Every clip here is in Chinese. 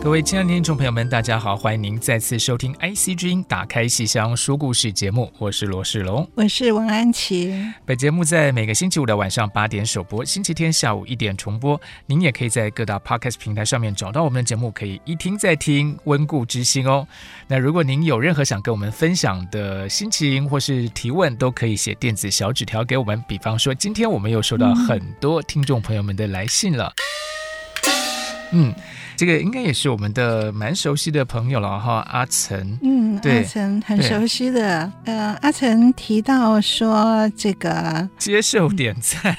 各位亲爱的听众朋友们，大家好，欢迎您再次收听 IC 之音打开戏箱说故事节目，我是罗世龙，我是王安琪。本节目在每个星期五的晚上八点首播，星期天下午一点重播。您也可以在各大 Podcast 平台上面找到我们的节目，可以一听再听，温故知新哦。那如果您有任何想跟我们分享的心情或是提问，都可以写电子小纸条给我们。比方说，今天我们又收到很多听众朋友们的来信了，嗯。这个应该也是我们的蛮熟悉的朋友了哈，阿成。嗯，阿成很熟悉的。呃，阿成提到说这个接受点赞，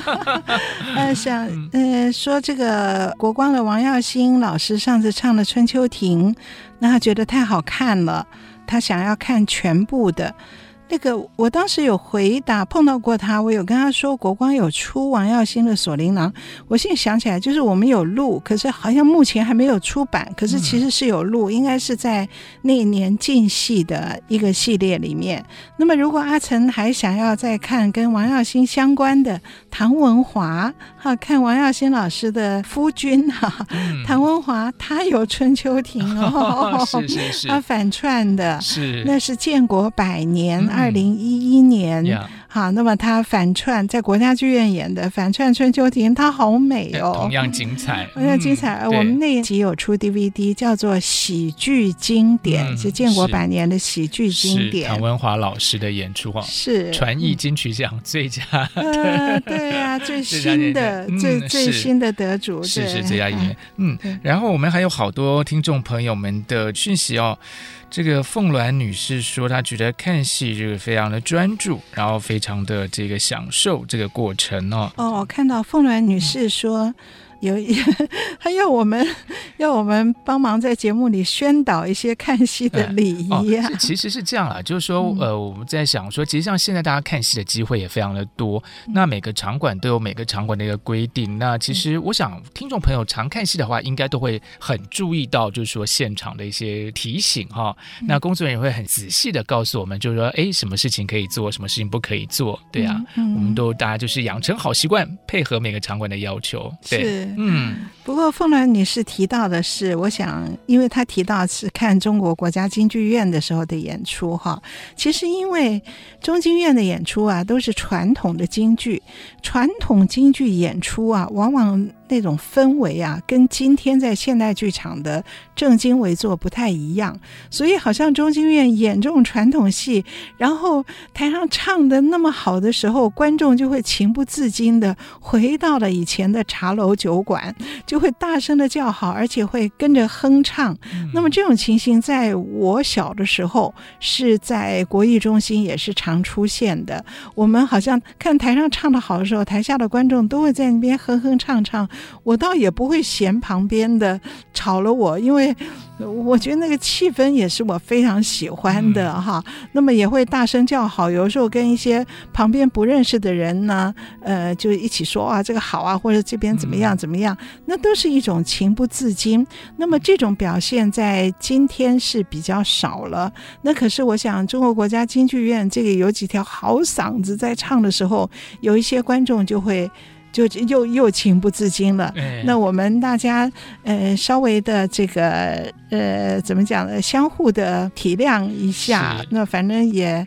呃，想呃说这个国光的王耀新老师上次唱的《春秋亭》，那他觉得太好看了，他想要看全部的。那个，我当时有回答，碰到过他，我有跟他说，国光有出王耀星的《锁麟囊》，我现在想起来，就是我们有录，可是好像目前还没有出版，可是其实是有录，应该是在那一年进戏的一个系列里面。那么，如果阿成还想要再看跟王耀星相关的唐文华，哈，看王耀先老师的夫君哈，唐文华他有《春秋亭》哦，是是是，他反串的，是那是建国百年。二零一一年。Yeah. 好，那么他反串在国家剧院演的反串《春秋亭》，他好美哦，同样精彩，同样精彩。嗯、我们那一集有出 DVD，叫做《喜剧经典》，嗯、是建国百年的喜剧经典。唐文华老师的演出啊，是传艺金曲奖最佳，呃、对呀、啊，最新的最最新的得主，是是最佳演员。嗯，然后我们还有好多听众朋友们的讯息哦。这个凤鸾女士说，她觉得看戏就是非常的专注，然后非常。非常的这个享受这个过程哦。哦，我看到凤鸾女士说。有一，还要我们要我们帮忙在节目里宣导一些看戏的礼仪啊。嗯哦、其实是这样啊，就是说，呃，我们在想说，其实像现在大家看戏的机会也非常的多，那每个场馆都有每个场馆的一个规定。那其实我想，听众朋友常看戏的话，应该都会很注意到，就是说现场的一些提醒哈、哦。那工作人员也会很仔细的告诉我们，就是说，哎，什么事情可以做，什么事情不可以做，对啊。我们都大家就是养成好习惯，配合每个场馆的要求，对。是嗯，不过凤鸾女士提到的是，我想，因为她提到是看中国国家京剧院的时候的演出哈，其实因为中京院的演出啊，都是传统的京剧，传统京剧演出啊，往往。那种氛围啊，跟今天在现代剧场的正襟危坐不太一样，所以好像中京院演这种传统戏，然后台上唱的那么好的时候，观众就会情不自禁的回到了以前的茶楼酒馆，就会大声的叫好，而且会跟着哼唱。嗯、那么这种情形，在我小的时候是在国艺中心也是常出现的。我们好像看台上唱的好的时候，台下的观众都会在那边哼哼唱唱。我倒也不会嫌旁边的吵了我，因为我觉得那个气氛也是我非常喜欢的哈。那么也会大声叫好，有时候跟一些旁边不认识的人呢，呃，就一起说啊，这个好啊，或者这边怎么样怎么样，那都是一种情不自禁。那么这种表现在今天是比较少了。那可是我想，中国国家京剧院这个有几条好嗓子在唱的时候，有一些观众就会。就又又情不自禁了。那我们大家呃稍微的这个呃怎么讲呢？相互的体谅一下。那反正也。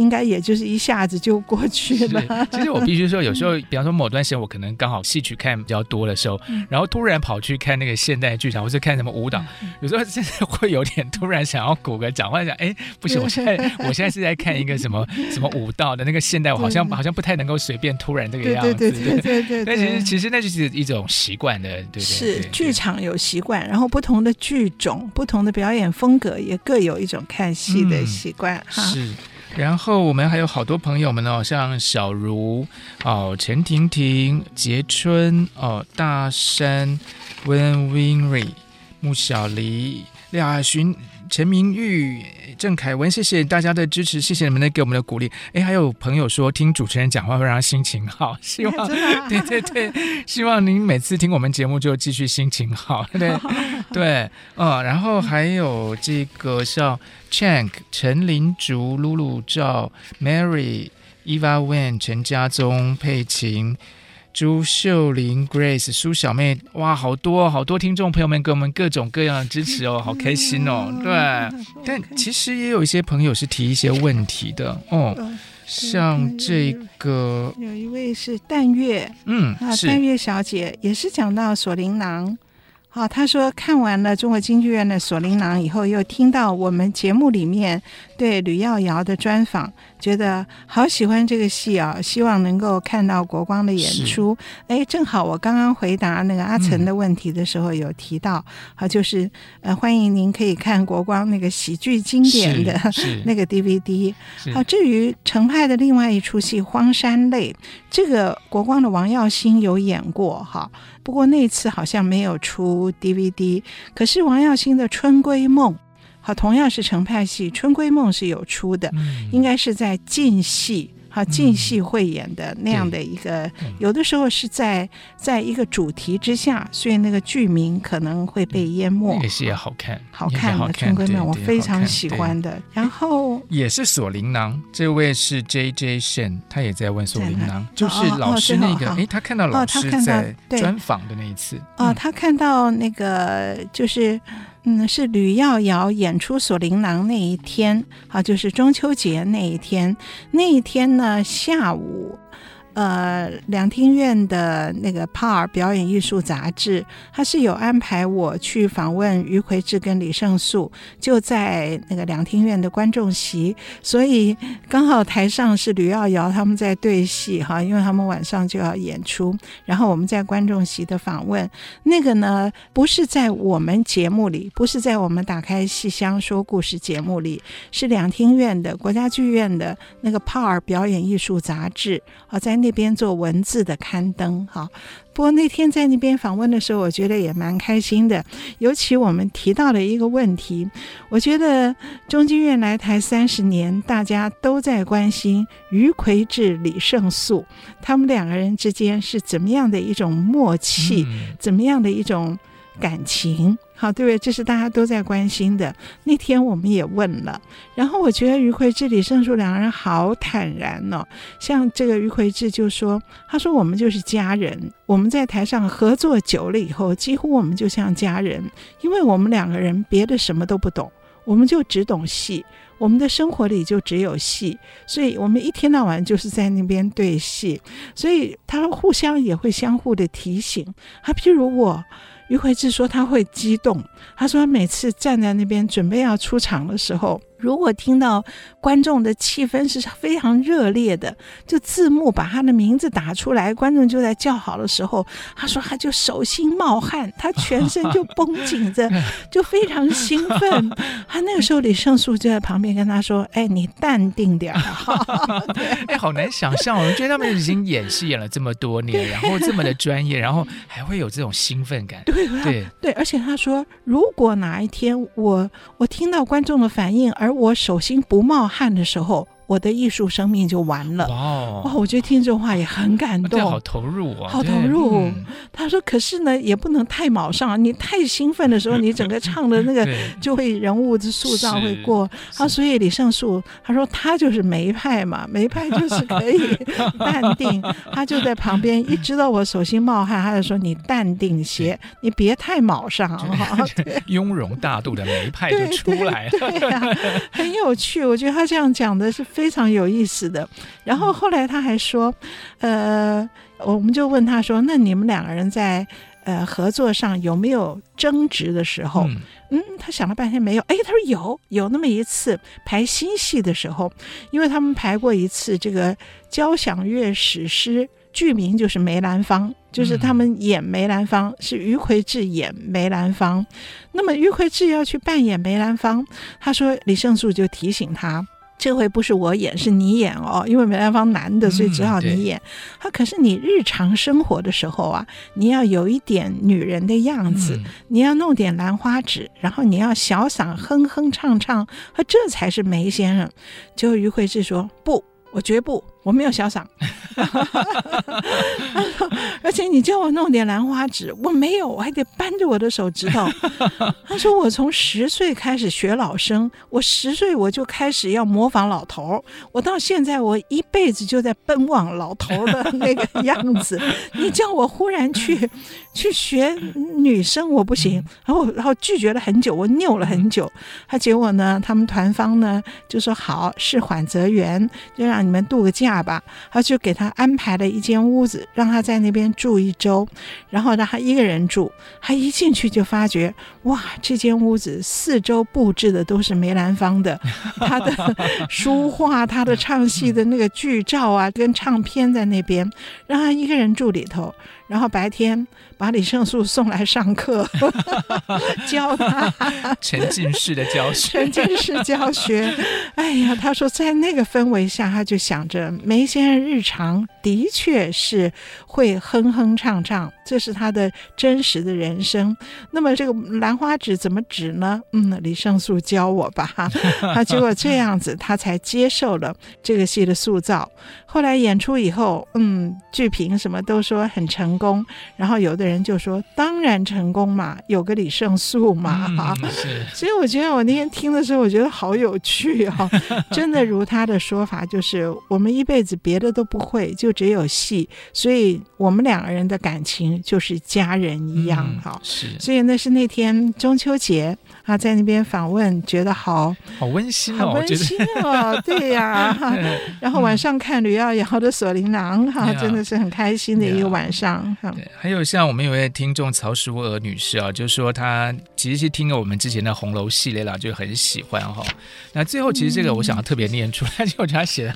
应该也就是一下子就过去了。其实我必须说，有时候，比方说某段时间，我可能刚好戏曲看比较多的时候，嗯、然后突然跑去看那个现代剧场，或是看什么舞蹈，嗯、有时候真的会有点突然想要鼓个掌，或者想，哎，不行，我现在 我现在是在看一个什么什么舞蹈的那个现代，我好像好像不太能够随便突然这个样子。对对对对对，对。但其实其实那就是一种习惯的，对对。是剧场有习惯，然后不同的剧种、不同的表演风格，也各有一种看戏的习惯。是。然后我们还有好多朋友们哦，像小茹哦、陈婷婷、杰春哦、大山、温 Winry、穆小黎、廖爱勋。陈明玉、郑凯文，谢谢大家的支持，谢谢你们的给我们的鼓励。哎，还有朋友说听主持人讲话会让他心情好，希望 对对对，希望您每次听我们节目就继续心情好，对对，嗯，然后还有这个像 Chank、陈林竹、露露赵、Mary、Eva Wen、陈家宗、佩琴。朱秀玲、Grace、苏小妹，哇，好多好多听众朋友们给我们各种各样的支持哦，好开心哦。对，但其实也有一些朋友是提一些问题的哦，像这个有一位是淡月，嗯，啊，淡月小姐也是讲到锁麟囊。好，他说看完了中国京剧院的锁麟囊以后，又听到我们节目里面对吕耀瑶的专访。觉得好喜欢这个戏啊！希望能够看到国光的演出。哎，正好我刚刚回答那个阿岑的问题的时候有提到，好、嗯，就是呃，欢迎您可以看国光那个喜剧经典的 那个 DVD。好，至于程派的另外一出戏《荒山泪》，这个国光的王耀星有演过哈，不过那次好像没有出 DVD。可是王耀星的《春闺梦》。好，同样是程派戏，《春闺梦》是有出的，嗯、应该是在近戏。好，进戏会演的那样的一个，嗯、有的时候是在在一个主题之下，所以那个剧名可能会被淹没。那个戏也好看，好看的《春闺梦》，我非常喜欢的。然后也是锁麟囊，这位是 J J Shen，他也在问锁麟囊，就是老师那个，哎、哦，他看到老师在专访的那一次。哦，嗯、他看到那个就是。嗯，是吕耀瑶演出《锁麟囊》那一天，啊，就是中秋节那一天。那一天呢，下午。呃，两厅院的那个《帕尔表演艺术杂志》，他是有安排我去访问于魁智跟李胜素，就在那个两厅院的观众席，所以刚好台上是吕耀瑶他们在对戏哈，因为他们晚上就要演出，然后我们在观众席的访问，那个呢不是在我们节目里，不是在我们打开戏箱说故事节目里，是两厅院的国家剧院的那个《帕尔表演艺术杂志》啊，在。那边做文字的刊登，哈。不过那天在那边访问的时候，我觉得也蛮开心的。尤其我们提到了一个问题，我觉得中经院来台三十年，大家都在关心于魁智、李胜素他们两个人之间是怎么样的一种默契，嗯、怎么样的一种感情。好，对不对？这是大家都在关心的。那天我们也问了，然后我觉得于魁智、李胜素两个人好坦然哦。像这个于魁智就说：“他说我们就是家人，我们在台上合作久了以后，几乎我们就像家人，因为我们两个人别的什么都不懂，我们就只懂戏，我们的生活里就只有戏，所以我们一天到晚就是在那边对戏，所以他互相也会相互的提醒。他譬如我。”于魁智说他会激动，他说每次站在那边准备要出场的时候。如果听到观众的气氛是非常热烈的，就字幕把他的名字打出来，观众就在叫好的时候，他说他就手心冒汗，他全身就绷紧着，就非常兴奋。他那个时候李胜素就在旁边跟他说：“哎，你淡定点儿。” 对，哎，好难想象，我觉得他们已经演戏演了这么多年，然后这么的专业，然后还会有这种兴奋感。对对对，而且他说，如果哪一天我我听到观众的反应而而我手心不冒汗的时候，我的艺术生命就完了。哇，哇，我觉得听这话也很感动，好投入啊，好投入。嗯、他说：“可是呢，也不能太卯上，你太兴奋的时候，你整个唱的那个 就会人物的塑造会过。”他所以李胜素他说他就是梅派嘛，梅派就是可以淡定。他就在旁边一知道我手心冒汗，他就说：“你淡定些，你别太卯上。”哈，雍容大度的梅派就出来了，对呀、啊，很有趣。我觉得他这样讲的是非。非常有意思的。然后后来他还说，呃，我们就问他说，那你们两个人在呃合作上有没有争执的时候？嗯，嗯，他想了半天没有。哎，他说有，有那么一次排新戏的时候，因为他们排过一次这个交响乐史诗。剧名就是梅兰芳，就是他们演梅兰芳，是余魁志演梅兰芳。那么余魁志要去扮演梅兰芳，他说李胜素就提醒他，这回不是我演，是你演哦，因为梅兰芳男的，所以只好你演。他可是你日常生活的时候啊，你要有一点女人的样子，你要弄点兰花指，然后你要小嗓哼哼唱唱，啊这才是梅先生。结果余魁志说不，我绝不。我没有小嗓，而且你叫我弄点兰花指，我没有，我还得扳着我的手指头。他说我从十岁开始学老生，我十岁我就开始要模仿老头，我到现在我一辈子就在奔往老头的那个样子。你叫我忽然去去学女生，我不行。然后然后拒绝了很久，我拗了很久。他结果呢，他们团方呢就说好，事缓则圆，就让你们度个假。吧，他就给他安排了一间屋子，让他在那边住一周，然后让他一个人住。他一进去就发觉，哇，这间屋子四周布置的都是梅兰芳的，他的书画、他的唱戏的那个剧照啊，跟唱片在那边，让他一个人住里头。然后白天把李胜素送来上课，教他沉浸式的教学。沉浸式教学，哎呀，他说在那个氛围下，他就想着梅先生日常的确是会哼哼唱唱，这是他的真实的人生。那么这个兰花指怎么指呢？嗯，李胜素教我吧。他结果这样子，他才接受了这个戏的塑造。后来演出以后，嗯，剧评什么都说很成功。然后有的人就说：“当然成功嘛，有个李胜素嘛。嗯”哈，所以我觉得我那天听的时候，我觉得好有趣哈、哦。真的如他的说法，就是我们一辈子别的都不会，就只有戏，所以我们两个人的感情就是家人一样哈、嗯。是，所以那是那天中秋节。他在那边访问，觉得好好温馨哦，好温馨哦，对呀。然后晚上看吕耀瑶的《锁麟囊》，哈，真的是很开心的一个晚上。对，还有像我们有位听众曹淑娥女士啊，就说她其实是听了我们之前的红楼系列了，就很喜欢哈。那最后其实这个我想要特别念出来，就我觉得她写的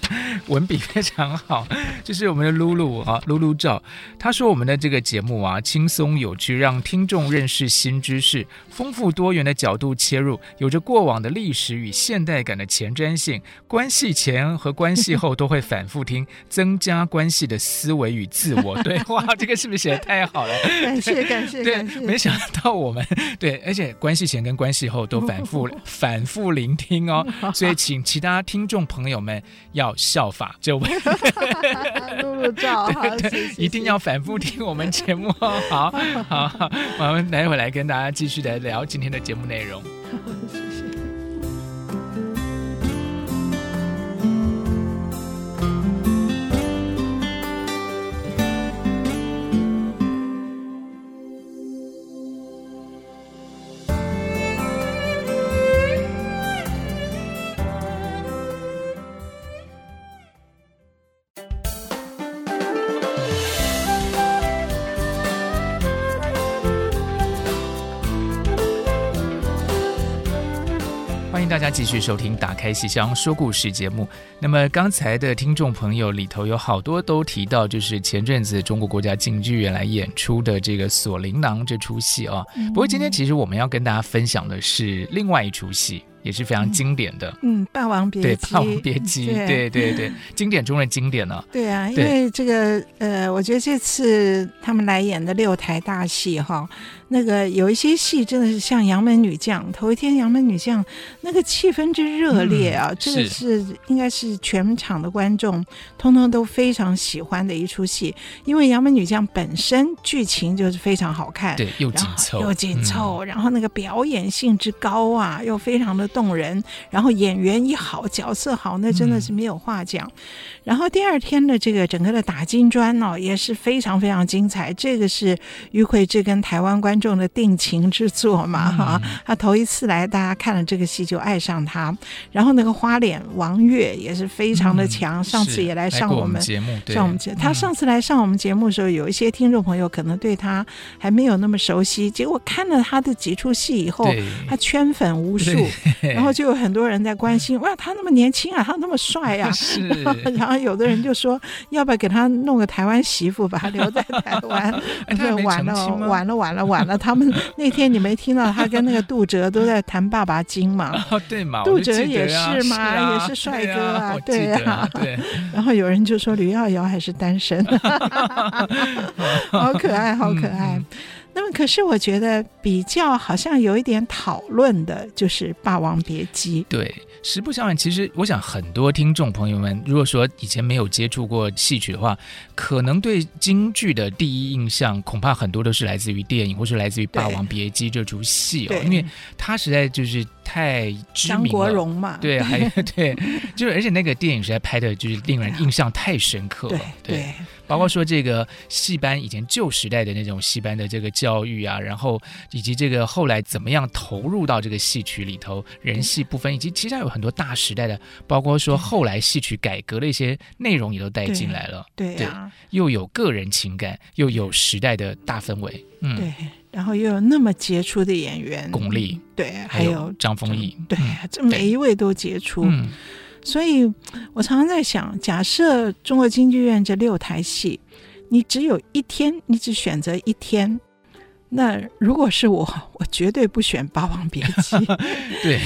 文笔非常好，就是我们的露露啊，露露照，她说我们的这个节目啊，轻松有趣，让听众认识新知识，丰富多元的角度切入，有着过往的历史与现代感的前瞻性，关系前和关系后都会反复听，增加关系的思维与自我对话。这个是不是写的太好了？感谢感谢感谢。没想到我们对，而且关系前跟关系后都反复 反复聆听哦，所以请其他听众朋友们要效法这位露露照，一定要反复听我们节目哦。好好好，我们待会来跟大家继续来聊今天的节目内容。容。继续收听《打开戏箱说故事》节目。那么刚才的听众朋友里头有好多都提到，就是前阵子中国国家京剧院来演出的这个《锁麟囊》这出戏啊。不过今天其实我们要跟大家分享的是另外一出戏。也是非常经典的，嗯，《霸王别姬》对，《霸王别姬》对对对，经典中的经典呢。对啊，因为这个呃，我觉得这次他们来演的六台大戏哈，那个有一些戏真的是像《杨门女将》，头一天《杨门女将》那个气氛之热烈啊，这个是应该是全场的观众通通都非常喜欢的一出戏，因为《杨门女将》本身剧情就是非常好看，对，又紧凑又紧凑，然后那个表演性之高啊，又非常的。动人，然后演员一好，角色好，那真的是没有话讲。嗯、然后第二天的这个整个的打金砖哦，也是非常非常精彩。这个是于慧智跟台湾观众的定情之作嘛哈，嗯、他头一次来，大家看了这个戏就爱上他。然后那个花脸王月也是非常的强，嗯、上次也来上我们，我们节目，对。上我们节，他上次来上我们节目的时候，有一些听众朋友可能对他还没有那么熟悉，结果看了他的几出戏以后，他圈粉无数，然后就有很多人在关心，哇，他那么年轻啊，他那么帅啊，是。然后，然后有的人就说，要不要给他弄个台湾媳妇，把他留在台湾？完了，完了，完了，完了！他们 那天你没听到他跟那个杜哲都在谈爸爸经嘛？哦，对嘛，杜哲也是嘛，也是帅哥啊，对啊，对。然后有人就说吕耀瑶还是单身，好可爱，好可爱。那么，可是我觉得比较好像有一点讨论的，就是《霸王别姬》。对，实不相瞒，其实我想很多听众朋友们，如果说以前没有接触过戏曲的话，可能对京剧的第一印象，恐怕很多都是来自于电影，或是来自于《霸王别姬》这出戏哦，因为它实在就是。太知名了，张国荣嘛，对，还有 对，就是而且那个电影实在拍的就是令人印象太深刻了，对，对，包括说这个戏班以前旧时代的那种戏班的这个教育啊，然后以及这个后来怎么样投入到这个戏曲里头，人戏不分，以及其实有很多大时代的，包括说后来戏曲改革的一些内容也都带进来了，对，对啊，又有个人情感，又有时代的大氛围，嗯，对。然后又有那么杰出的演员，巩俐，对，还有张丰毅，对，这每一位都杰出。嗯、所以我常常在想，假设中国京剧院这六台戏，你只有一天，你只选择一天，那如果是我，我绝对不选《霸王别姬》。对，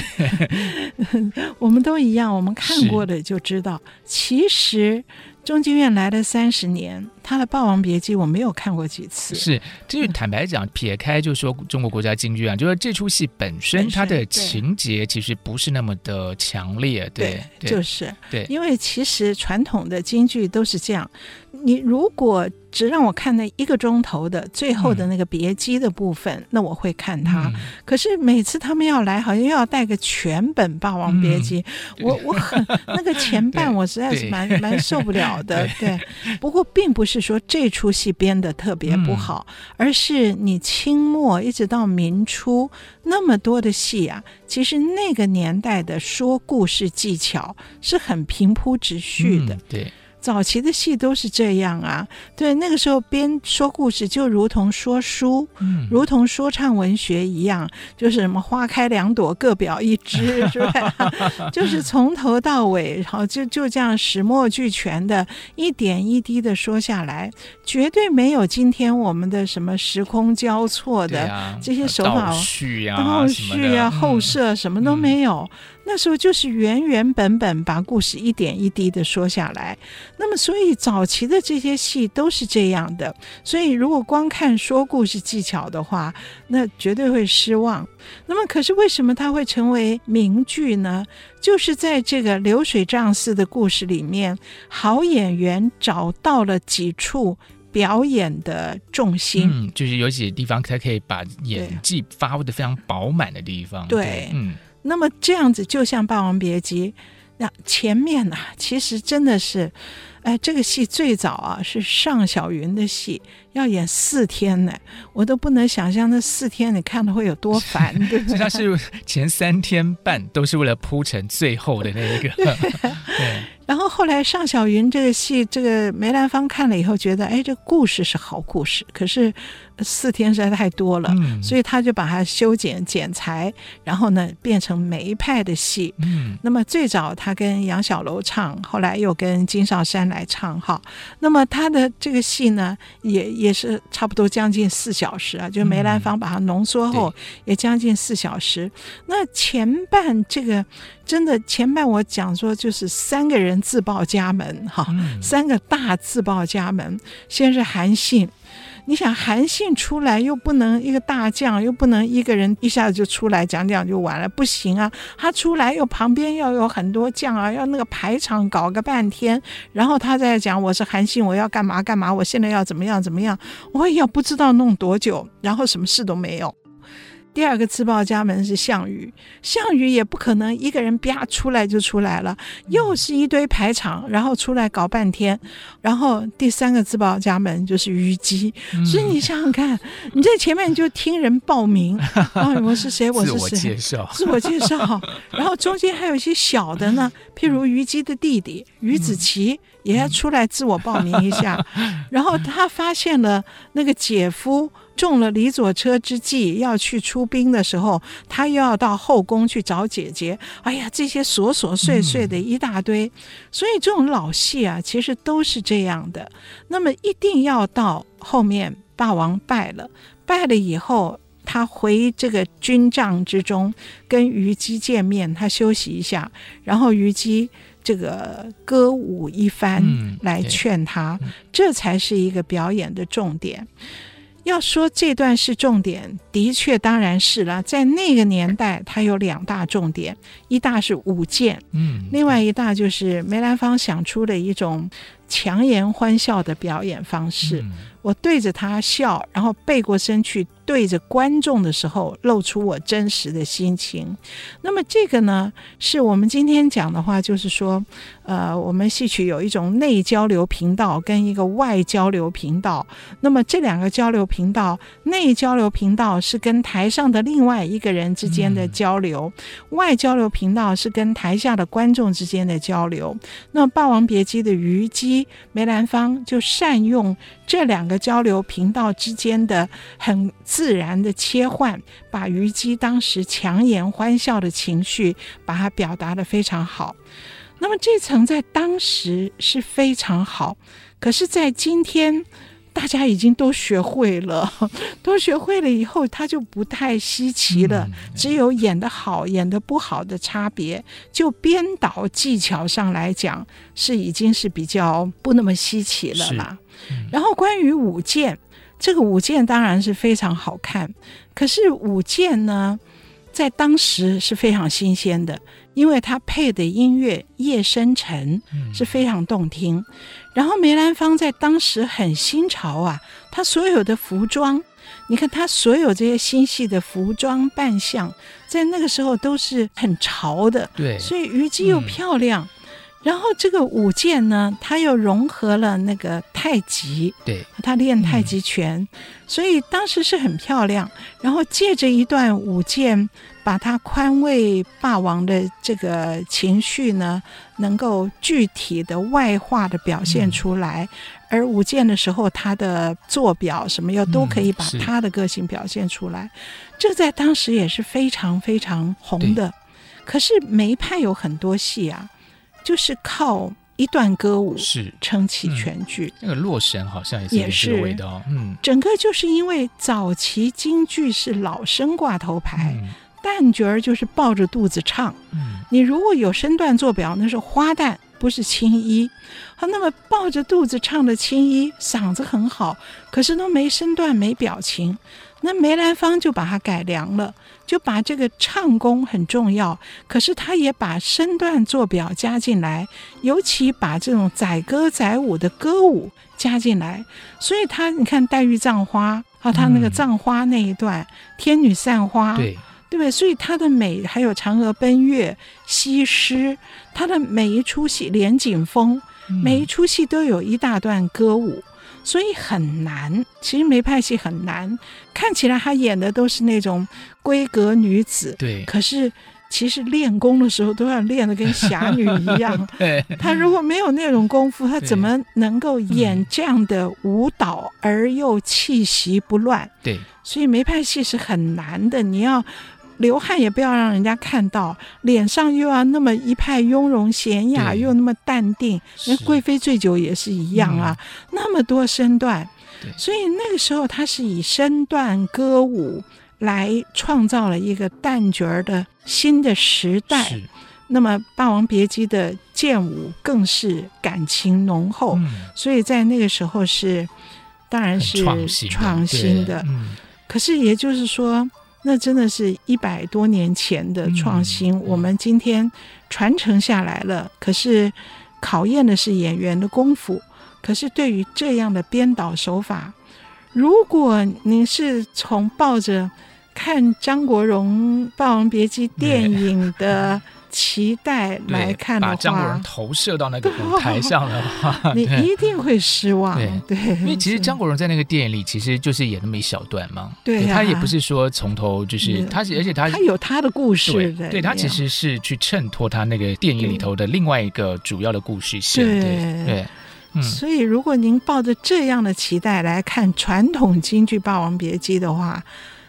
我们都一样，我们看过的就知道，其实。中京院来了三十年，他的《霸王别姬》我没有看过几次。是，就是坦白讲，撇开就说中国国家京剧啊，就说这出戏本身它的情节其实不是那么的强烈。对，对，就是对，因为其实传统的京剧都是这样。你如果只让我看那一个钟头的最后的那个别姬的部分，嗯、那我会看它。嗯、可是每次他们要来，好像又要带个全本《霸王别姬》嗯，我我很那个前半 我实在是蛮蛮受不了的。对，对，不过并不是说这出戏编的特别不好，嗯、而是你清末一直到明初那么多的戏啊，其实那个年代的说故事技巧是很平铺直叙的。嗯、对。早期的戏都是这样啊，对，那个时候编说故事就如同说书，嗯，如同说唱文学一样，就是什么花开两朵，各表一枝，是吧？就是从头到尾，然后就就这样始末俱全的，一点一滴的说下来，绝对没有今天我们的什么时空交错的这些手法，倒叙呀、倒叙呀、后设什么都没有。嗯那时候就是原原本本把故事一点一滴的说下来，那么所以早期的这些戏都是这样的，所以如果光看说故事技巧的话，那绝对会失望。那么可是为什么它会成为名剧呢？就是在这个流水账似的故事里面，好演员找到了几处表演的重心，嗯，就是有几个地方他可以把演技发挥的非常饱满的地方，对，对嗯。那么这样子就像《霸王别姬》，那前面呢、其实真的是，哎，这个戏最早啊是尚小云的戏。要演四天呢，我都不能想象那四天你看的会有多烦，对？他是前三天半都是为了铺成最后的那一个。对。然后后来尚小云这个戏，这个梅兰芳看了以后觉得，哎，这故事是好故事，可是四天实在太多了，嗯、所以他就把它修剪剪裁，然后呢变成梅派的戏。嗯。那么最早他跟杨小楼唱，后来又跟金少山来唱，哈。那么他的这个戏呢，也。也是差不多将近四小时啊，就梅兰芳把它浓缩后，也将近四小时。嗯、那前半这个真的前半我讲说就是三个人自报家门哈，嗯、三个大自报家门，先是韩信。你想韩信出来又不能一个大将，又不能一个人一下子就出来讲讲就完了，不行啊！他出来又旁边要有很多将啊，要那个排场搞个半天，然后他再讲我是韩信，我要干嘛干嘛，我现在要怎么样怎么样，我也不知道弄多久，然后什么事都没有。第二个自报家门是项羽，项羽也不可能一个人啪出来就出来了，又是一堆排场，然后出来搞半天。然后第三个自报家门就是虞姬，嗯、所以你想想看，你在前面就听人报名，啊，我是谁？我是谁？自我介绍，自我介绍。然后中间还有一些小的呢，譬如虞姬的弟弟虞子期也要出来自我报名一下。然后他发现了那个姐夫。中了李左车之计，要去出兵的时候，他又要到后宫去找姐姐。哎呀，这些琐琐碎碎的一大堆，嗯、所以这种老戏啊，其实都是这样的。那么一定要到后面，霸王败了，败了以后，他回这个军帐之中，跟虞姬见面，他休息一下，然后虞姬这个歌舞一番来劝他，嗯、这才是一个表演的重点。要说这段是重点，的确当然是了。在那个年代，它有两大重点，一大是舞剑，嗯，另外一大就是梅兰芳想出的一种强颜欢笑的表演方式。嗯我对着他笑，然后背过身去对着观众的时候，露出我真实的心情。那么这个呢，是我们今天讲的话，就是说，呃，我们戏曲有一种内交流频道跟一个外交流频道。那么这两个交流频道，内交流频道是跟台上的另外一个人之间的交流，嗯、外交流频道是跟台下的观众之间的交流。那《霸王别姬》的虞姬，梅兰芳就善用这两个交流频道之间的很自然的切换，把虞姬当时强颜欢笑的情绪，把它表达的非常好。那么这层在当时是非常好，可是，在今天大家已经都学会了，都学会了以后，他就不太稀奇了。只有演得好、演得不好的差别。就编导技巧上来讲，是已经是比较不那么稀奇了啦。然后关于舞剑，这个舞剑当然是非常好看。可是舞剑呢，在当时是非常新鲜的，因为他配的音乐《夜深沉》是非常动听。然后梅兰芳在当时很新潮啊，他所有的服装，你看他所有这些新戏的服装扮相，在那个时候都是很潮的。对，所以虞姬又漂亮。嗯然后这个舞剑呢，它又融合了那个太极，对，他练太极拳，嗯、所以当时是很漂亮。然后借着一段舞剑，把他宽慰霸王的这个情绪呢，能够具体的外化的表现出来。嗯、而舞剑的时候，他的坐表什么又都可以把他的个性表现出来。嗯、这在当时也是非常非常红的。可是梅派有很多戏啊。就是靠一段歌舞是撑起全剧，嗯，那个《洛神》好像也是嗯，整个就是因为早期京剧是老生挂头牌，嗯、旦角儿就是抱着肚子唱，嗯，你如果有身段做表，那是花旦，不是青衣，好，那么抱着肚子唱的青衣嗓子很好，可是都没身段没表情。那梅兰芳就把它改良了，就把这个唱功很重要，可是他也把身段做表加进来，尤其把这种载歌载舞的歌舞加进来。所以他你看黛玉葬花啊，他那个葬花那一段，嗯、天女散花，对对不对？所以他的美还有嫦娥奔月、西施，他的每一出戏连景风，每一出戏都有一大段歌舞。所以很难，其实梅派戏很难。看起来他演的都是那种闺阁女子，对。可是其实练功的时候都要练得跟侠女一样。对。他如果没有那种功夫，他怎么能够演这样的舞蹈而又气息不乱？对。所以梅派戏是很难的，你要。流汗也不要让人家看到，脸上又要那么一派雍容娴雅，又那么淡定。那贵妃醉酒也是一样啊，嗯、那么多身段。对所以那个时候他是以身段歌舞来创造了一个旦角儿的新的时代。是那么《霸王别姬》的剑舞更是感情浓厚，嗯、所以在那个时候是当然是创新的。嗯、可是也就是说。那真的是一百多年前的创新，嗯、我们今天传承下来了。可是考验的是演员的功夫。可是对于这样的编导手法，如果您是从抱着看张国荣《霸王别姬》电影的。期待来看的话，把张国荣投射到那个舞台上的话，你一定会失望。对，对，因为其实张国荣在那个电影里其实就是演那么一小段嘛。对，他也不是说从头就是他，而且他他有他的故事。对，对他其实是去衬托他那个电影里头的另外一个主要的故事线。对对，嗯。所以，如果您抱着这样的期待来看传统京剧《霸王别姬》的话，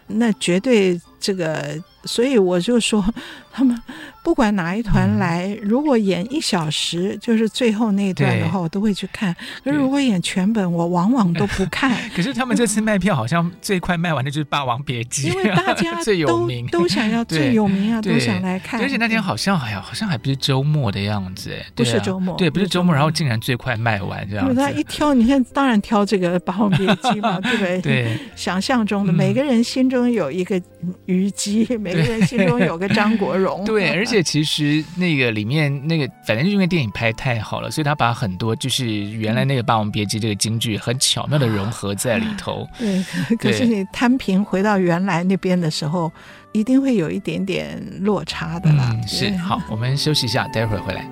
那绝对这个。所以我就说，他们不管哪一团来，嗯、如果演一小时，就是最后那一段的话，我都会去看。可是如果演全本，我往往都不 看。可是他们这次卖票好像最快卖完的就是《霸王别姬》，因为大家都 最有名都想要 最有名啊，都想来看。而且那天好像哎呀，好像还不是周末的样子哎，不是周末，对，不是周末，然后竟然最快卖完这样子。他一挑，你看，当然挑这个《霸王别姬》嘛，对不对？对，想象中的每个人心中有一个虞姬。每个人心中有个张国荣，对，而且其实那个里面那个，反正就因为电影拍太好了，所以他把很多就是原来那个《霸王别姬》这个京剧很巧妙的融合在里头。对，可是你摊平回到原来那边的时候，一定会有一点点落差的啦。嗯，是，好，我们休息一下，待会儿回来。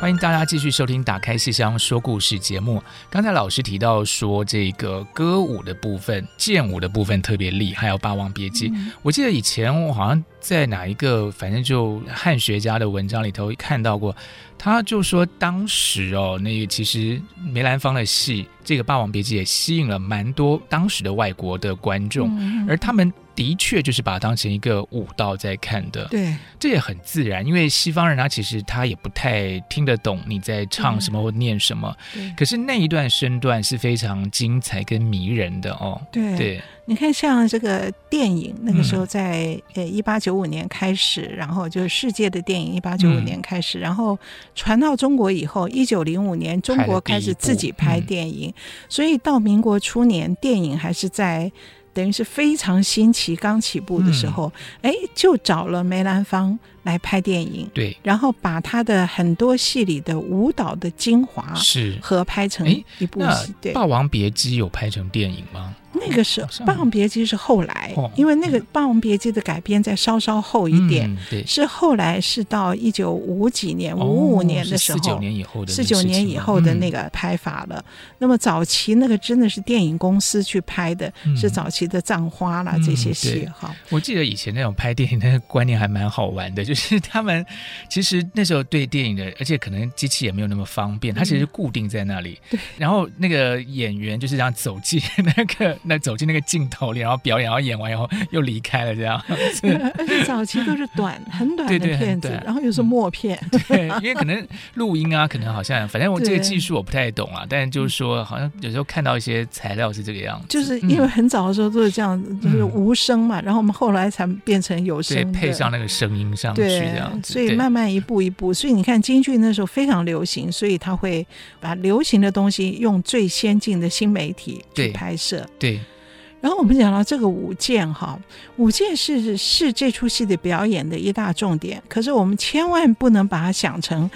欢迎大家继续收听《打开戏箱说故事》节目。刚才老师提到说，这个歌舞的部分、剑舞的部分特别厉害，还有《霸王别姬》嗯。我记得以前我好像在哪一个，反正就汉学家的文章里头看到过，他就说当时哦，那个其实梅兰芳的戏，这个《霸王别姬》也吸引了蛮多当时的外国的观众，嗯、而他们。的确，就是把它当成一个舞蹈在看的。对，这也很自然，因为西方人他其实他也不太听得懂你在唱什么或念什么。对。可是那一段身段是非常精彩跟迷人的哦。对对，你看，像这个电影，那个时候在呃一八九五年开始，嗯，然后就是世界的电影一八九五年开始，嗯，然后传到中国以后，一九零五年中国开始自己拍电影，嗯，所以到民国初年，电影还是在。等于是非常新奇，刚起步的时候，哎、嗯，就找了梅兰芳来拍电影，对，然后把他的很多戏里的舞蹈的精华是合拍成一部戏。对，《霸王别姬》有拍成电影吗？那个是《霸王别姬》是后来，因为那个《霸王别姬》的改编再稍稍后一点，对，是后来是到一九五几年、五五年的时候，四九年以后的四九年以后的那个拍法了。那么早期那个真的是电影公司去拍的，是早期的《葬花》啦这些戏哈。我记得以前那种拍电影的观念还蛮好玩的，就是 他们其实那时候对电影的，而且可能机器也没有那么方便，它其实固定在那里，对，然后那个演员就是这样走进那个。那走进那个镜头里，然后表演，然后演完以后又离开了，这样。而 且早期都是短、很短的片子，对对，然后又是默片。对，因为可能录音啊，可能好像，反正我这个技术我不太懂啊。但是就是说，好像有时候看到一些材料是这个样子。就是因为很早的时候都是这样，就是无声嘛，嗯、然后我们后来才变成有声，配上那个声音上去这样子。所以慢慢一步一步，所以你看京剧那时候非常流行，所以他会把流行的东西用最先进的新媒体去拍摄。对。对然后我们讲到这个舞剑哈，舞剑是是这出戏的表演的一大重点。可是我们千万不能把它想成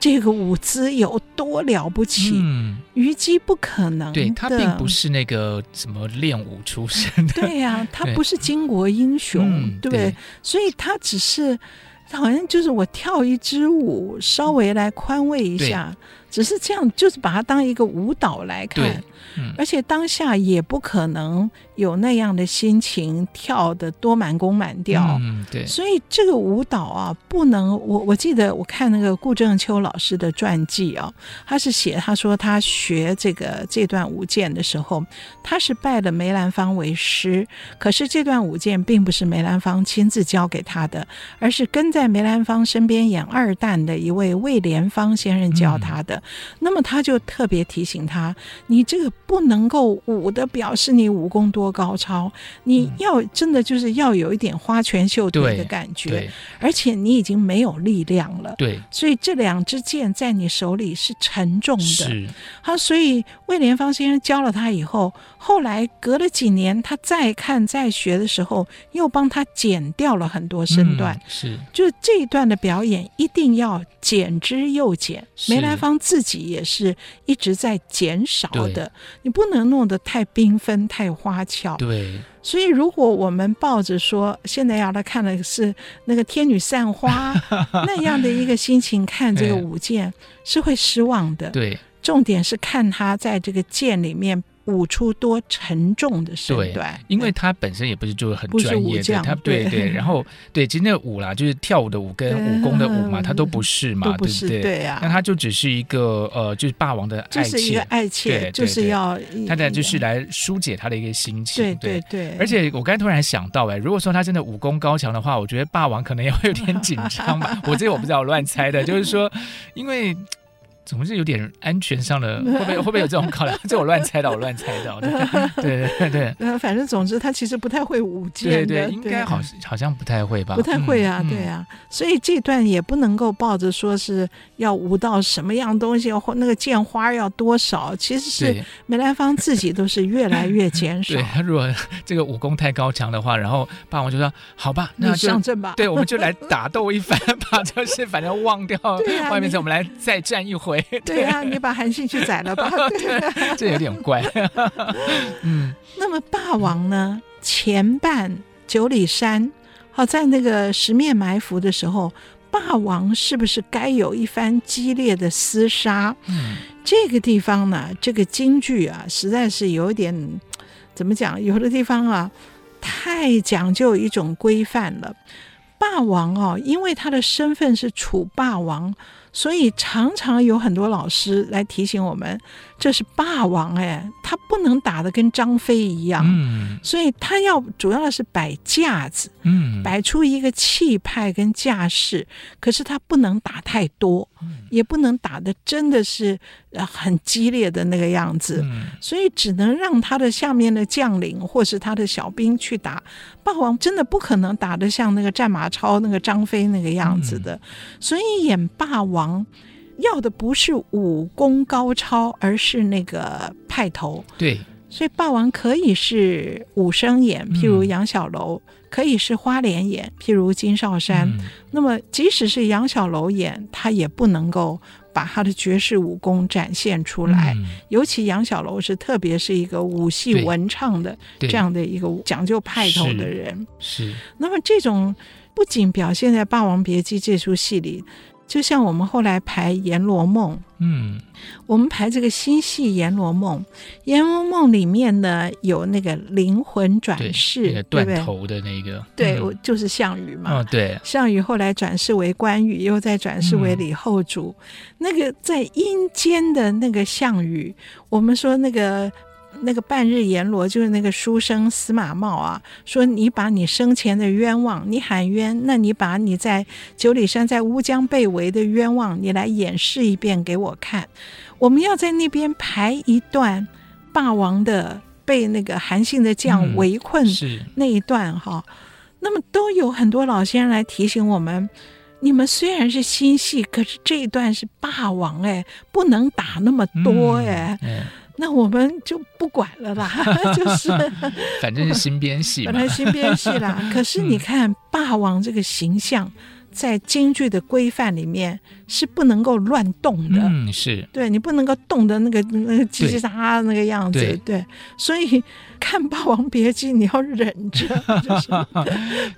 这个舞姿有多了不起。嗯，虞姬不可能，对，他并不是那个什么练武出身的。对呀、啊，他不是巾帼英雄，嗯、对不对？所以他只是好像就是我跳一支舞，稍微来宽慰一下，只是这样，就是把它当一个舞蹈来看。嗯、而且当下也不可能有那样的心情跳的多满弓满调，嗯，对。所以这个舞蹈啊，不能我我记得我看那个顾正秋老师的传记啊，他是写他说他学这个这段舞剑的时候，他是拜了梅兰芳为师，可是这段舞剑并不是梅兰芳亲自教给他的，而是跟在梅兰芳身边演二旦的一位魏莲芳先生教他的。嗯、那么他就特别提醒他，你这个。不能够舞的表示你武功多多高超，你要真的就是要有一点花拳绣腿的感觉，而且你已经没有力量了。对，所以这两支箭在你手里是沉重的。是，他所以魏连芳先生教了他以后，后来隔了几年，他再看再学的时候，又帮他剪掉了很多身段。嗯、是，就这一段的表演一定要减之又减。梅兰芳自己也是一直在减少的，你不能弄得太缤纷、太花俏。对，所以如果我们抱着说现在要来看的是那个天女散花 那样的一个心情看这个舞剑，是会失望的。对，重点是看他在这个剑里面。舞出多沉重的身段，因为他本身也不是就是很专业的，他对对，然后对，其实那舞啦，就是跳舞的舞跟武功的舞嘛，他都不是嘛，对不对？对啊，那他就只是一个呃，就是霸王的爱妾，是一个爱妾，就是要他的就是来疏解他的一个心情，对对对。而且我刚才突然想到，哎，如果说他真的武功高强的话，我觉得霸王可能也会有点 紧张吧。我这个我不知道，我乱猜的，就是说，因为。总是有点安全上的，会不会会不会有这种考量？这我乱猜到，我乱猜到的。对 对对对。反正总之他其实不太会舞剑对对，应该好好像不太会吧？不太会啊，对啊。所以这段也不能够抱着说是要舞到什么样东西，或那个剑花要多少，其实是梅兰芳自己都是越来越减少。对，他 如果这个武功太高强的话，然后霸王就说：“好吧，那就上阵吧。”对，我们就来打斗一番吧，就是反正忘掉外面，我们来再战一回。对啊，你把韩信去宰了吧？这有点怪。嗯，那么霸王呢？前半九里山，好，在那个十面埋伏的时候，霸王是不是该有一番激烈的厮杀？嗯，这个地方呢，这个京剧啊，实在是有点怎么讲？有的地方啊，太讲究一种规范了。霸王哦，因为他的身份是楚霸王。所以常常有很多老师来提醒我们，这是霸王哎，他不能打得跟张飞一样，嗯，所以他要主要的是摆架子，嗯，摆出一个气派跟架势，可是他不能打太多，也不能打的真的是呃很激烈的那个样子，所以只能让他的下面的将领或是他的小兵去打。霸王真的不可能打得像那个战马超那个张飞那个样子的，所以演霸王。王要的不是武功高超，而是那个派头。对，所以霸王可以是武生演，譬如杨小楼；嗯、可以是花脸演，譬如金少山。嗯、那么，即使是杨小楼演，他也不能够把他的绝世武功展现出来。嗯、尤其杨小楼是特别是一个武戏文唱的这样的一个讲究派头的人。是。是那么，这种不仅表现在《霸王别姬》这出戏里。就像我们后来排《阎罗梦》，嗯，我们排这个新戏《阎罗梦》，《阎罗梦》里面呢有那个灵魂转世，那个断头的那个，对，我就是项羽嘛，哦，对，项羽后来转世为关羽，又再转世为李后主，那个在阴间的那个项羽，我们说那个。那个半日阎罗就是那个书生司马茂啊，说你把你生前的冤枉，你喊冤，那你把你在九里山在乌江被围的冤枉，你来演示一遍给我看。我们要在那边排一段霸王的被那个韩信的将围困那一段哈，嗯、那么都有很多老先生来提醒我们，你们虽然是新戏，可是这一段是霸王哎，不能打那么多哎。嗯嗯那我们就不管了啦，就是 反正是新编戏嘛，本来新编戏啦。可是你看霸王这个形象，在京剧的规范里面是不能够乱动的，嗯，是。对你不能够动的那个那个叽叽喳喳那个样子，对，对，所以 看《霸王别姬》你要忍着，就是。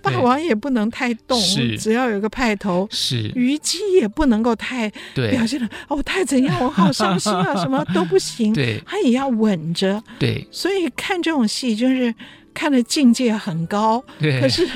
霸王也不能太动，只要有个派头，是。虞姬也不能够太表现的哦，太怎样，我好伤心啊，什么都不行，对，他也要稳着，对，所以看这种戏就是。看的境界很高，对，可是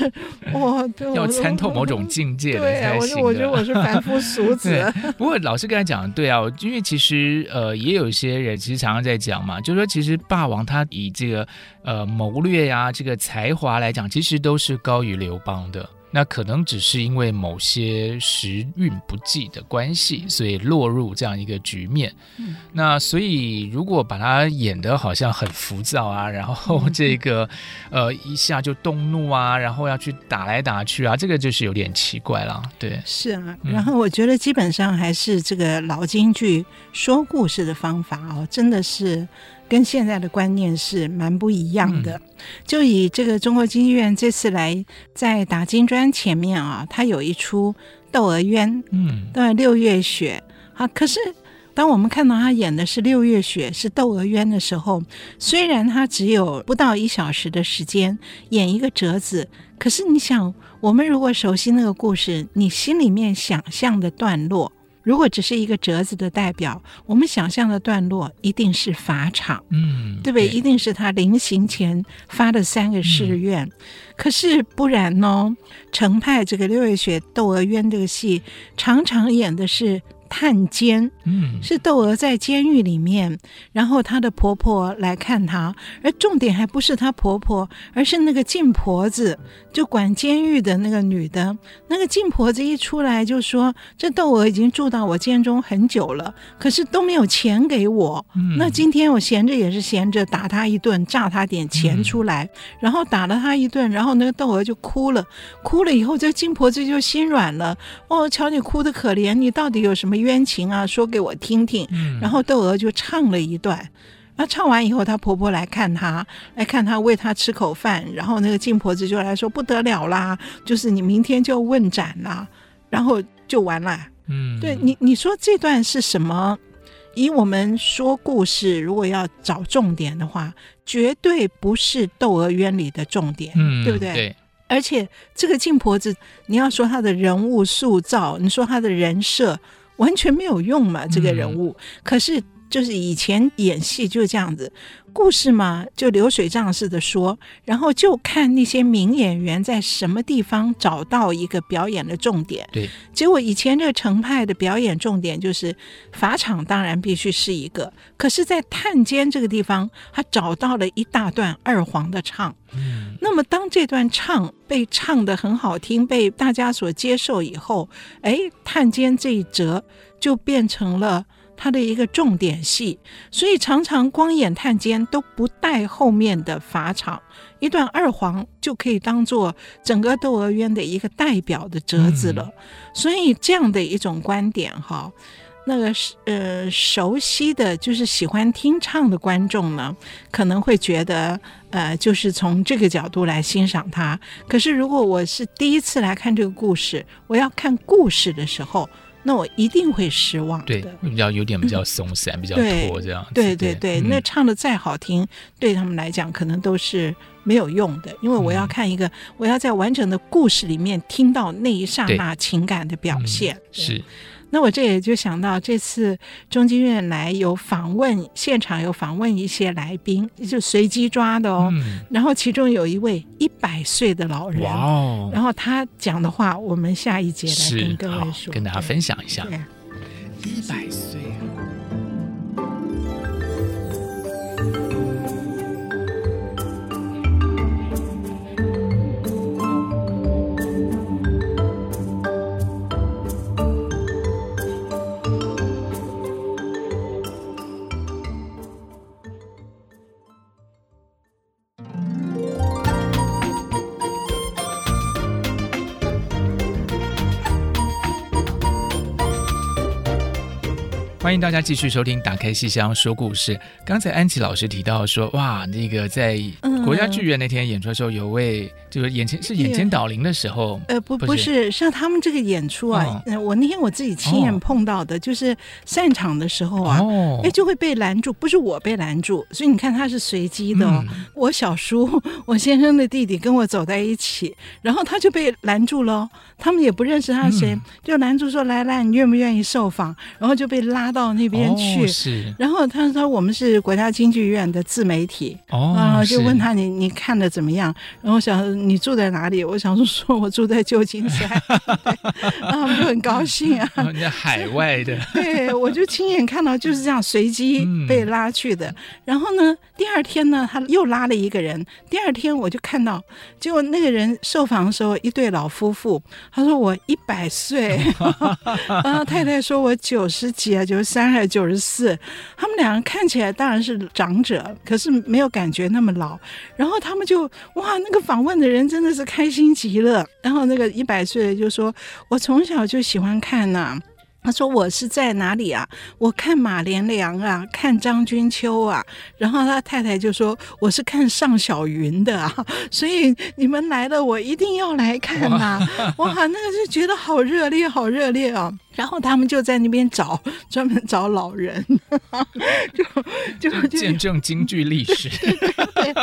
我要参透某种境界的才行我觉得我是凡夫俗子。不过老师刚才讲的对啊，因为其实呃也有一些人其实常常在讲嘛，就是说其实霸王他以这个呃谋略呀、啊、这个才华来讲，其实都是高于刘邦的。那可能只是因为某些时运不济的关系，所以落入这样一个局面。嗯、那所以如果把他演得好像很浮躁啊，然后这个、嗯、呃一下就动怒啊，然后要去打来打去啊，这个就是有点奇怪了。对，是啊。然后我觉得基本上还是这个老京剧说故事的方法哦，真的是。跟现在的观念是蛮不一样的。嗯、就以这个中国京剧院这次来在打金砖前面啊，它有一出《窦娥冤》，嗯，对，六月雪。啊，可是当我们看到他演的是六月雪，是《窦娥冤》的时候，虽然他只有不到一小时的时间演一个折子，可是你想，我们如果熟悉那个故事，你心里面想象的段落。如果只是一个折子的代表，我们想象的段落一定是法场，嗯，对不对？一定是他临行前发的三个誓愿。嗯、可是不然哦，程派这个六月雪《窦娥冤》这个戏，常常演的是。探监，嗯，是窦娥在监狱里面，然后她的婆婆来看她，而重点还不是她婆婆，而是那个静婆子，就管监狱的那个女的。那个静婆子一出来就说：“这窦娥已经住到我监中很久了，可是都没有钱给我。嗯、那今天我闲着也是闲着，打她一顿，诈她点钱出来，嗯、然后打了她一顿，然后那个窦娥就哭了，哭了以后，这静婆子就心软了。哦，瞧你哭得可怜，你到底有什么？”冤情啊，说给我听听。然后窦娥就唱了一段。那唱完以后，她婆婆来看她，来看她喂她吃口饭。然后那个静婆子就来说：“不得了啦，就是你明天就问斩了，然后就完了。”嗯，对你，你说这段是什么？以我们说故事，如果要找重点的话，绝对不是《窦娥冤》里的重点，嗯，对不对？对。而且这个静婆子，你要说她的人物塑造，你说她的人设。完全没有用嘛，这个人物。嗯、可是就是以前演戏就是这样子，故事嘛就流水账似的说，然后就看那些名演员在什么地方找到一个表演的重点。对，结果以前这个程派的表演重点就是法场，当然必须是一个，可是，在探监这个地方，他找到了一大段二黄的唱。嗯，那么当这段唱被唱得很好听，被大家所接受以后，哎，探监这一折就变成了他的一个重点戏，所以常常光演探监都不带后面的法场，一段二黄就可以当做整个《窦娥冤》的一个代表的折子了。嗯、所以这样的一种观点，哈。那个呃，熟悉的就是喜欢听唱的观众呢，可能会觉得呃，就是从这个角度来欣赏它。可是如果我是第一次来看这个故事，我要看故事的时候，那我一定会失望的。对，比较有点比较松散，嗯、比较拖这样。对对对，嗯、那唱的再好听，对他们来讲可能都是没有用的，因为我要看一个，嗯、我要在完整的故事里面听到那一刹那情感的表现。嗯、是。那我这也就想到，这次中经院来有访问，现场有访问一些来宾，就随机抓的哦。嗯、然后其中有一位一百岁的老人，哇哦！然后他讲的话，我们下一节来跟各位说，跟大家分享一下。一百岁。欢迎大家继续收听《打开戏箱说故事》。刚才安琪老师提到说，哇，那个在国家剧院那天演出的时候，有位就是眼前是眼前导灵的时候，呃，不，不是，像他们这个演出啊，我那天我自己亲眼碰到的，就是散场的时候啊，哎，就会被拦住，不是我被拦住，所以你看他是随机的。我小叔，我先生的弟弟跟我走在一起，然后他就被拦住了，他们也不认识他谁，就拦住说：“来来，你愿不愿意受访？”然后就被拉。到那边去。哦、是。然后他说我们是国家京剧院的自媒体，哦，然后就问他你你看的怎么样？然后我想你住在哪里？我想说说我住在旧金山，然后他们就很高兴啊。人家海外的，对，我就亲眼看到就是这样随机被拉去的。嗯、然后呢，第二天呢，他又拉了一个人。第二天我就看到，结果那个人受访的时候，一对老夫妇，他说我一百岁，然 后太太说我九十几啊，九十三还是九十四，他们两个看起来当然是长者，可是没有感觉那么老。然后他们就哇，那个访问的人真的是开心极了。然后那个一百岁的就说，我从小就喜欢看呐、啊。他说：“我是在哪里啊？我看马连良啊，看张君秋啊。然后他太太就说：‘我是看尚小云的啊。’所以你们来了，我一定要来看呐、啊！哇，那个就觉得好热烈，好热烈啊！”然后他们就在那边找，专门找老人，就就就见证京剧历史。对，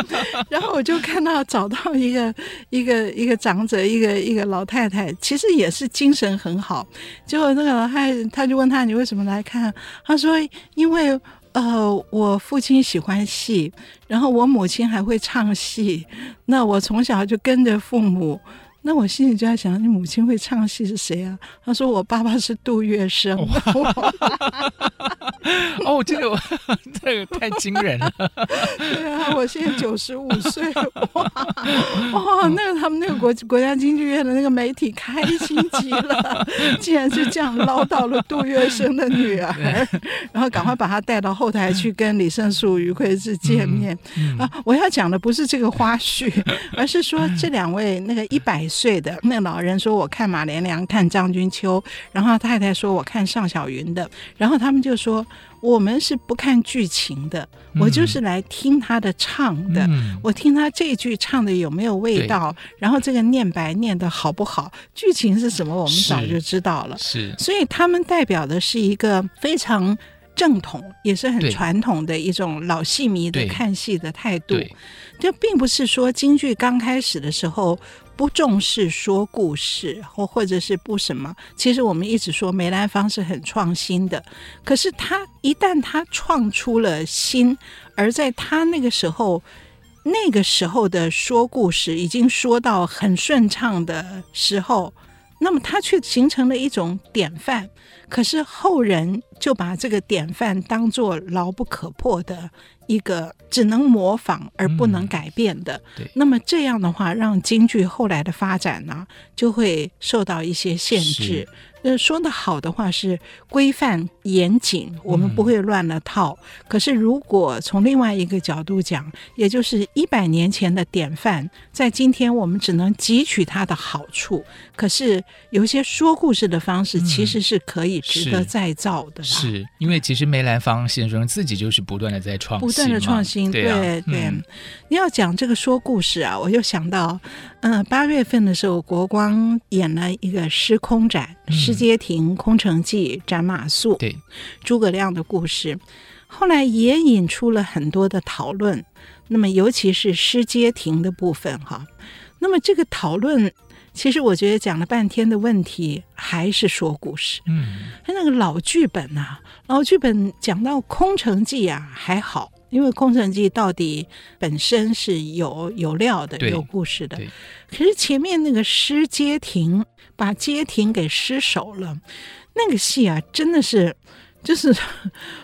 然后我就看到找到一个一个一个长者，一个一个老太太，其实也是精神很好。结果那个老太太，他就问他：“你为什么来看？”他说：“因为呃，我父亲喜欢戏，然后我母亲还会唱戏，那我从小就跟着父母。”那我心里就在想，你母亲会唱戏是谁啊？他说我爸爸是杜月笙。哦，这个 这个太惊人了。对啊，我现在九十五岁，哇哇，那个他们那个国国家京剧院的那个媒体开心极了，竟然是这样捞到了杜月笙的女儿，然后赶快把她带到后台去跟李胜素、余魁智见面。嗯嗯、啊，我要讲的不是这个花絮，而是说这两位那个一百。岁的那老人说：“我看马连良，看张君秋。”然后太太说：“我看尚小云的。”然后他们就说：“我们是不看剧情的，我就是来听他的唱的。嗯、我听他这句唱的有没有味道，对然后这个念白念的好不好？剧情是什么？我们早就知道了。是，所以他们代表的是一个非常正统，也是很传统的一种老戏迷的看戏的态度。这并不是说京剧刚开始的时候。”不重视说故事，或或者是不什么。其实我们一直说梅兰芳是很创新的，可是他一旦他创出了新，而在他那个时候，那个时候的说故事已经说到很顺畅的时候，那么他却形成了一种典范。可是后人就把这个典范当作牢不可破的。一个只能模仿而不能改变的，嗯、那么这样的话，让京剧后来的发展呢，就会受到一些限制。那说的好的话是规范严谨，我们不会乱了套。嗯、可是如果从另外一个角度讲，也就是一百年前的典范，在今天我们只能汲取它的好处。可是有些说故事的方式，其实是可以值得再造的。嗯、是，是因为其实梅兰芳先生自己就是不断的在创新，不断的创新。对啊、对，对嗯、你要讲这个说故事啊，我就想到，嗯、呃，八月份的时候，国光演了一个诗空展。施阶亭《空城计》斩马谡，对诸葛亮的故事，后来也引出了很多的讨论。那么，尤其是诗街亭的部分，哈。那么，这个讨论，其实我觉得讲了半天的问题，还是说故事。嗯，他那个老剧本呐、啊，老剧本讲到《空城计》啊，还好，因为《空城计》到底本身是有有料的，有故事的。可是前面那个失街亭。把街亭给失守了，那个戏啊，真的是，就是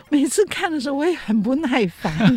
每次看的时候我也很不耐烦，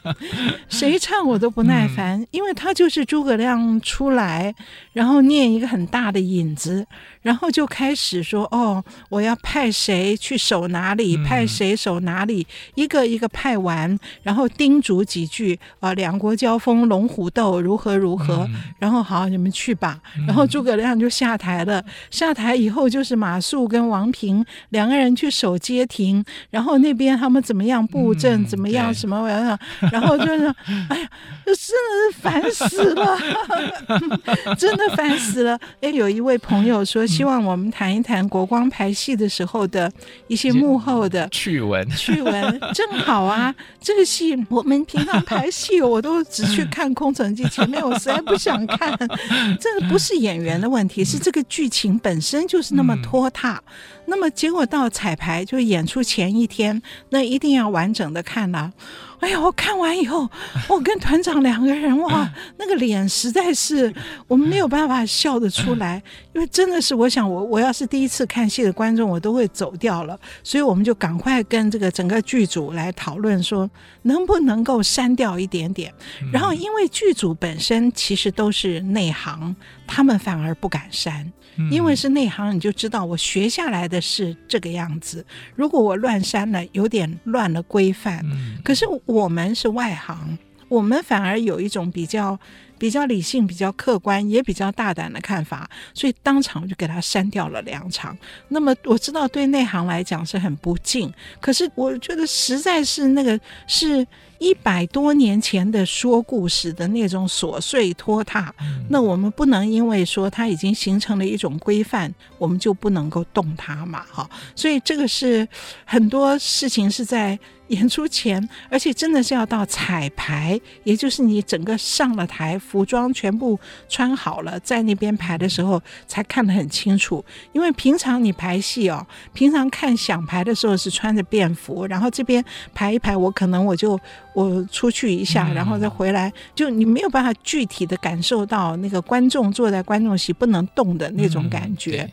谁唱我都不耐烦，嗯、因为他就是诸葛亮出来，然后念一个很大的引子。然后就开始说哦，我要派谁去守哪里，派谁守哪里，嗯、一个一个派完，然后叮嘱几句啊，两国交锋，龙虎斗，如何如何，嗯、然后好，你们去吧。然后诸葛亮就下台了，嗯、下台以后就是马谡跟王平两个人去守街亭，然后那边边他们怎么样布阵，嗯、怎么样什么玩意儿，然后就是，哎呀，这真的是烦死了，真的烦死了。哎，有一位朋友说，希望我们谈一谈国光排戏的时候的一些幕后的趣闻，趣闻正好啊。这个戏我们平常排戏，我都只去看空城计，前面我实在不想看。这个不是演员的问题，是这个剧情本身就是那么拖沓。那么结果到彩排，就演出前一天，那一定要完整的看了。哎呀，我看完以后，我跟团长两个人哇，那个脸实在是我们没有办法笑得出来，因为真的是，我想我我要是第一次看戏的观众，我都会走掉了。所以我们就赶快跟这个整个剧组来讨论说，能不能够删掉一点点。然后因为剧组本身其实都是内行，他们反而不敢删。因为是内行，你就知道我学下来的是这个样子。如果我乱删了，有点乱了规范。可是我们是外行，我们反而有一种比较比较理性、比较客观，也比较大胆的看法，所以当场就给他删掉了两场。那么我知道对内行来讲是很不敬，可是我觉得实在是那个是。一百多年前的说故事的那种琐碎拖沓，那我们不能因为说它已经形成了一种规范，我们就不能够动它嘛，哈。所以这个是很多事情是在演出前，而且真的是要到彩排，也就是你整个上了台，服装全部穿好了，在那边排的时候才看得很清楚。因为平常你排戏哦，平常看想排的时候是穿着便服，然后这边排一排，我可能我就。我出去一下，然后再回来，就你没有办法具体的感受到那个观众坐在观众席不能动的那种感觉。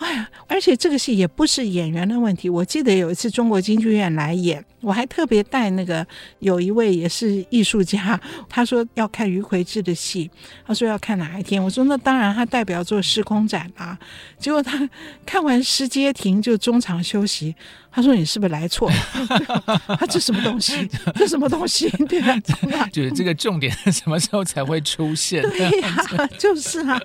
哎呀，而且这个戏也不是演员的问题。我记得有一次中国京剧院来演，我还特别带那个有一位也是艺术家，他说要看余魁志的戏，他说要看哪一天。我说那当然，他代表作《时空展》啊。结果他看完《失街亭》就中场休息，他说你是不是来错了？他这什么东西？这什么东西？对啊，就是这个重点什么时候才会出现？对呀、啊，就是啊，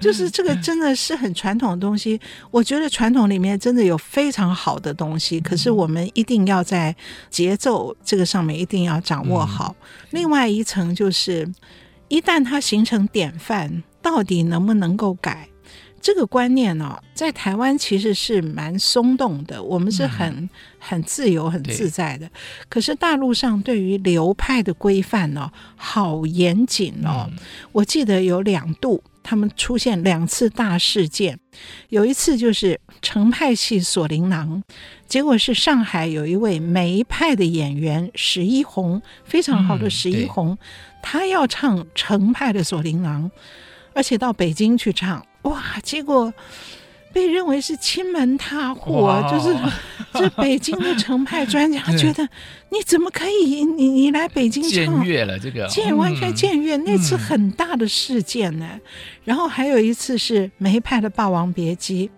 就是这个真的是很传统的东西。我觉得传统里面真的有非常好的东西，可是我们一定要在节奏这个上面一定要掌握好。另外一层就是，一旦它形成典范，到底能不能够改？这个观念呢、哦，在台湾其实是蛮松动的，我们是很很自由、很自在的。可是大陆上对于流派的规范呢、哦，好严谨哦。我记得有两度。他们出现两次大事件，有一次就是程派戏《锁麟囊》，结果是上海有一位梅派的演员史一红，非常好的史一红，嗯、他要唱程派的《锁麟囊》，而且到北京去唱，哇，结果。被认为是亲门踏户啊，就是这北京的程派专家 觉得你怎么可以？你你来北京唱，僭越了这个，僭完全僭越，那次很大的事件呢。然后还有一次是梅派的《霸王别姬》，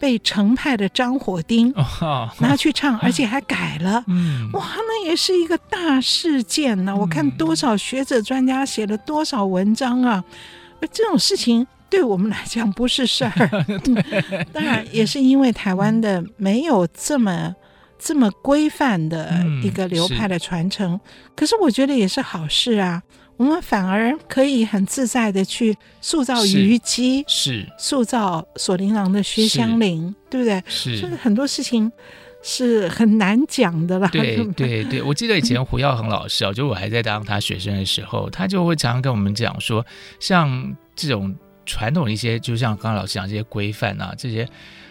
被程派的张火丁拿去唱，而且还改了。哇，那也是一个大事件呢。我看多少学者专家写了多少文章啊，而这种事情。对我们来讲不是事儿，当然也是因为台湾的没有这么这么规范的一个流派的传承，可是我觉得也是好事啊，我们反而可以很自在的去塑造虞姬，是塑造锁麟囊的薛湘灵，对不对？是，就是很多事情是很难讲的了。对对对，我记得以前胡耀恒老师啊，就我还在当他学生的时候，他就会常常跟我们讲说，像这种。传统的一些，就像刚刚老师讲这些规范啊，这些，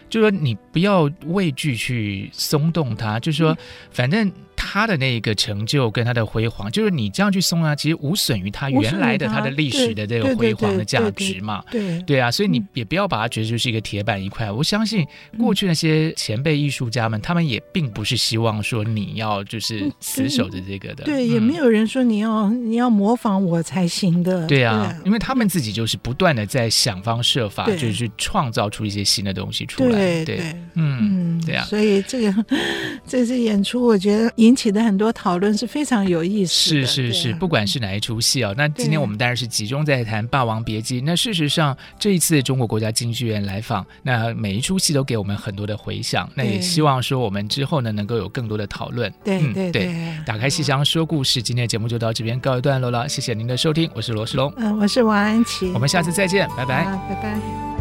就是说你不要畏惧去松动它，就是说，反正。他的那个成就跟他的辉煌，就是你这样去送啊，其实无损于他原来的他的历史的这个辉煌的价值嘛。对对，啊，所以你也不要把它觉得就是一个铁板一块。我相信过去那些前辈艺术家们，他们也并不是希望说你要就是死守着这个的。对，也没有人说你要你要模仿我才行的。对啊，因为他们自己就是不断的在想方设法，就是去创造出一些新的东西出来。对对，嗯，对啊。所以这个 这次演出，我觉得引。起的很多讨论是非常有意思的。是是是，对不管是哪一出戏哦，那今天我们当然是集中在谈《霸王别姬》。那事实上，这一次中国国家京剧院来访，那每一出戏都给我们很多的回响。那也希望说我们之后呢，能够有更多的讨论。对嗯对对，打开戏箱说故事，今天的节目就到这边告一段落了。谢谢您的收听，我是罗世龙，嗯，我是王安琪，我们下次再见，拜拜。拜拜。